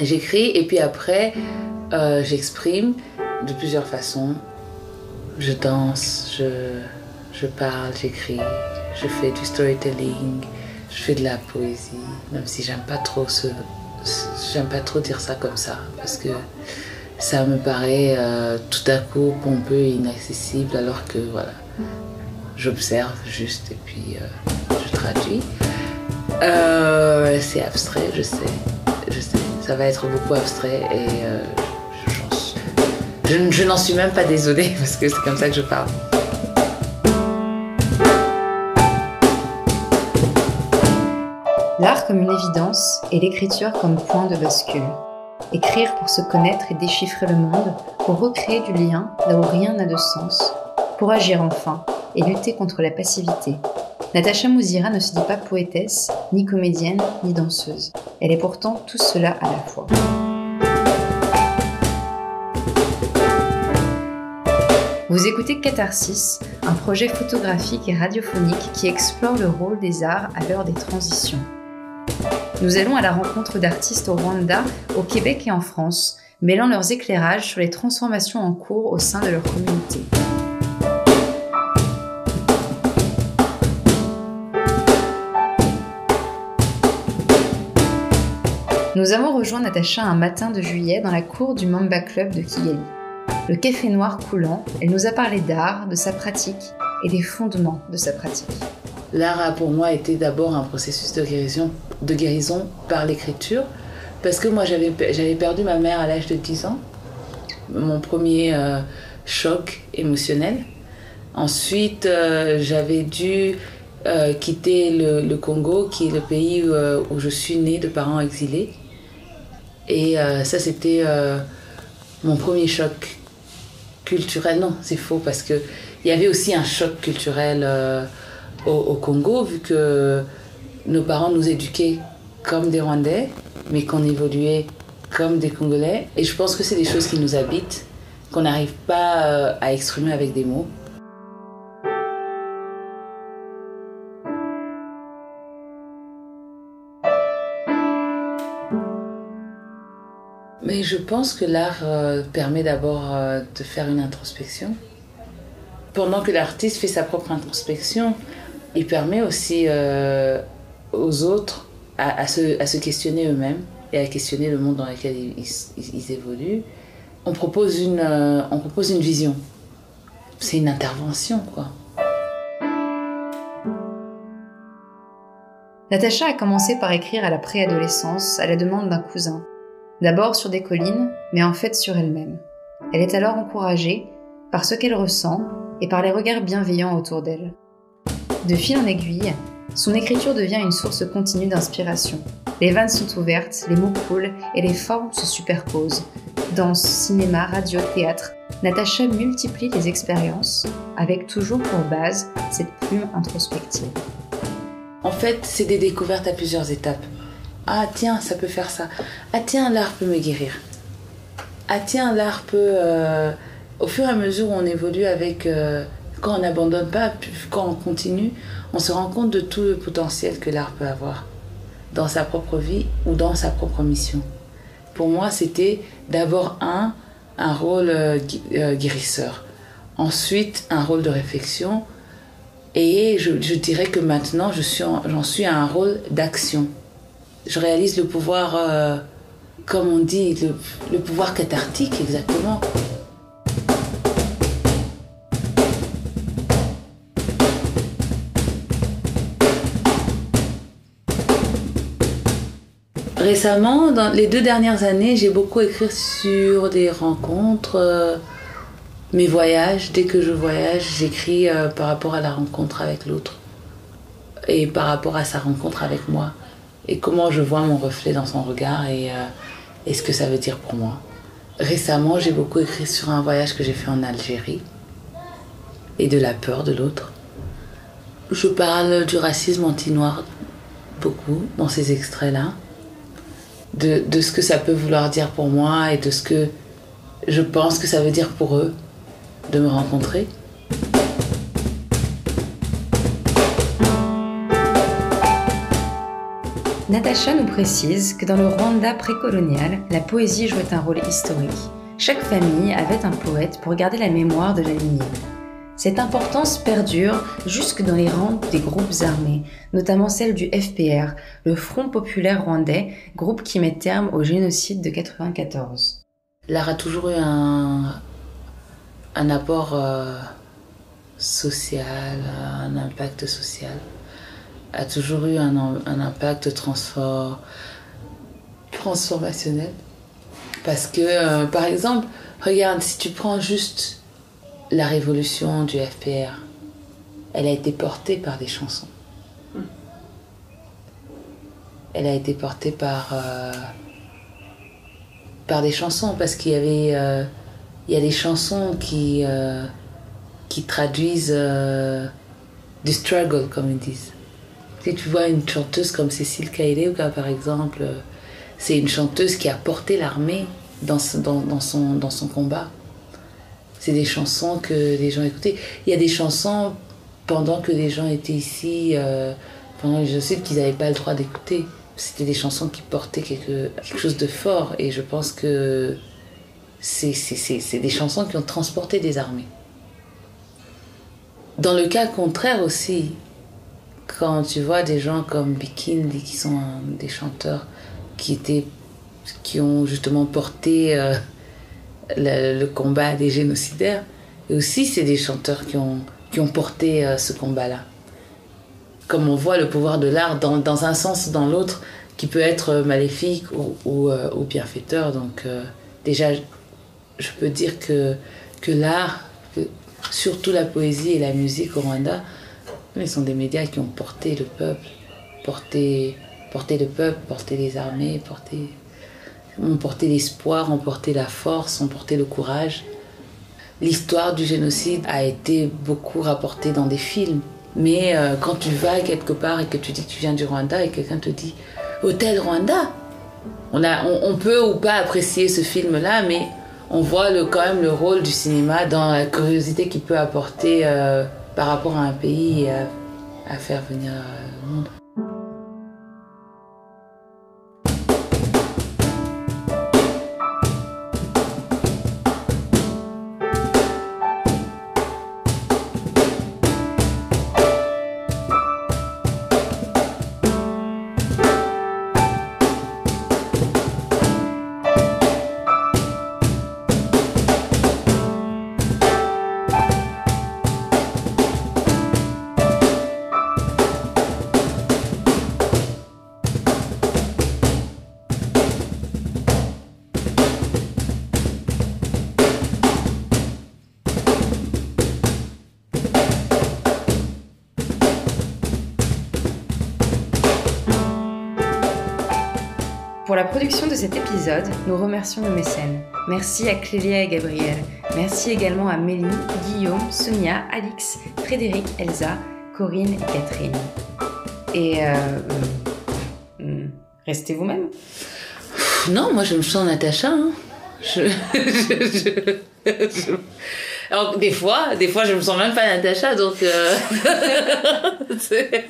J'écris et puis après, euh, j'exprime de plusieurs façons. Je danse, je, je parle, j'écris, je fais du storytelling, je fais de la poésie, même si j'aime pas trop ce, j'aime pas trop dire ça comme ça parce que ça me paraît euh, tout à coup pompeux et inaccessible alors que voilà, j'observe juste et puis euh, je traduis. C'est abstrait, je sais, ça va être beaucoup abstrait et je, je n'en suis même pas désolée parce que c'est comme ça que je parle. L'art comme une évidence et l'écriture comme point de bascule. Écrire pour se connaître et déchiffrer le monde, pour recréer du lien là où rien n'a de sens, pour agir enfin et lutter contre la passivité. Natacha Mouzira ne se dit pas poétesse, ni comédienne, ni danseuse. Elle est pourtant tout cela à la fois. Vous écoutez Catharsis, un projet photographique et radiophonique qui explore le rôle des arts à l'heure des transitions. Nous allons à la rencontre d'artistes au Rwanda, au Québec et en France, mêlant leurs éclairages sur les transformations en cours au sein de leur communauté. Nous avons rejoint Natacha un matin de juillet dans la cour du Mamba Club de Kigali. Le café noir coulant, elle nous a parlé d'art, de sa pratique et des fondements de sa pratique. L'art a pour moi été d'abord un processus de guérison, par l'écriture, parce que moi j'avais perdu ma mère à l'âge de 10 ans, mon premier euh, choc émotionnel. Ensuite, euh, j'avais dû euh, quitter le, Congo, qui est le pays où, je suis née de parents exilés. Et ça, c'était mon premier choc culturel. Non, c'est faux, parce qu'il y avait aussi un choc culturel au, Congo, vu que nos parents nous éduquaient comme des Rwandais, mais qu'on évoluait comme des Congolais. Et je pense que c'est des choses qui nous habitent, qu'on n'arrive pas euh, à exprimer avec des mots. Mais je pense que l'art euh, permet d'abord euh, de faire une introspection. Pendant que l'artiste fait sa propre introspection, il permet aussi euh, aux autres à, se, à, se, questionner eux-mêmes et à questionner le monde dans lequel ils, évoluent. On propose, une, on propose une vision. C'est une intervention, quoi. Natacha a commencé par écrire à la préadolescence à la demande d'un cousin. D'abord sur des collines, mais en fait sur elle-même. Elle est alors encouragée par ce qu'elle ressent et par les regards bienveillants autour d'elle. De fil en aiguille, son écriture devient une source continue d'inspiration. Les vannes sont ouvertes, les mots coulent et les formes se superposent. Danse, cinéma, radio, théâtre, Natacha multiplie les expériences avec toujours pour base cette plume introspective. En fait, c'est des découvertes à plusieurs étapes. Ah tiens, ça peut faire ça. Ah tiens, l'art peut me guérir. Ah tiens, l'art peut... Euh, au fur et à mesure où on évolue avec... Euh, quand on n'abandonne pas, quand on continue, on se rend compte de tout le potentiel que l'art peut avoir dans sa propre vie ou dans sa propre mission. Pour moi, c'était d'abord un, un rôle euh, guérisseur, ensuite un rôle de réflexion, et je, dirais que maintenant, j'en suis, suis à un rôle d'action. Je réalise le pouvoir, euh, comme on dit, le pouvoir cathartique exactement. Récemment, dans les deux dernières années, j'ai beaucoup écrit sur des rencontres, euh, mes voyages. Dès que je voyage, j'écris euh, par rapport à la rencontre avec l'autre et par rapport à sa rencontre avec moi et comment je vois mon reflet dans son regard et, euh, et ce que ça veut dire pour moi. Récemment, j'ai beaucoup écrit sur un voyage que j'ai fait en Algérie et de la peur de l'autre. Je parle du racisme anti-noir beaucoup dans ces extraits-là de, ce que ça peut vouloir dire pour moi et de ce que je pense que ça veut dire pour eux de me rencontrer. Natacha nous précise que dans le Rwanda précolonial, la poésie jouait un rôle historique. Chaque famille avait un poète pour garder la mémoire de la lignée. Cette importance perdure jusque dans les rangs des groupes armés, notamment celle du FPR, le Front populaire rwandais, groupe qui met terme au génocide de 94. L'art a toujours eu un, un apport euh, social, un impact social, a toujours eu un, un impact transfor, transformationnel. Parce que, euh, par exemple, regarde, si tu prends juste la révolution du FPR, elle a été portée par des chansons. Elle a été portée par, euh, par des chansons, parce qu'il y avait euh, il y a des chansons qui, qui traduisent du struggle, comme ils disent. Si tu vois une chanteuse comme Cécile Kaileuka, par exemple, c'est une chanteuse qui a porté l'armée dans, son, combat. C'est des chansons que les gens écoutaient. Il y a des chansons pendant que les gens étaient ici, euh, pendant le génocide, qu'ils n'avaient pas le droit d'écouter. C'était des chansons qui portaient quelque, chose de fort. Et je pense que c'est des chansons qui ont transporté des armées. Dans le cas contraire aussi, quand tu vois des gens comme Bikindi, qui sont des chanteurs qui, étaient, qui ont justement porté... Euh, le, combat des génocidaires. Et aussi, c'est des chanteurs qui ont, qui ont porté euh, ce combat-là. Comme on voit le pouvoir de l'art dans, dans, un sens ou dans l'autre, qui peut être maléfique ou, ou, euh, bienfaiteur. Donc, euh, déjà, je peux dire que, que l'art, surtout la poésie et la musique au Rwanda, ils sont des médias qui ont porté le peuple, porté, porté le peuple, porté les armées, porté ont porté l'espoir, ont porté la force, ont porté le courage. L'histoire du génocide a été beaucoup rapportée dans des films. Mais euh, quand tu vas quelque part et que tu dis que tu viens du Rwanda et quelqu'un te dit Hôtel Rwanda, on, a, on, peut ou pas apprécier ce film-là, mais on voit quand même le rôle du cinéma dans la curiosité qu'il peut apporter euh, par rapport à un pays et à, faire venir euh, de cet épisode, nous remercions nos mécènes. Merci à Clélia et Gabriel. Merci également à Méline, Guillaume, Sonia, Alix, Frédéric, Elsa, Corinne et Catherine. Et euh, euh, restez vous-même. Non, moi je me sens Natacha. Hein. Des fois, des fois je me sens même pas Natacha, donc. Euh...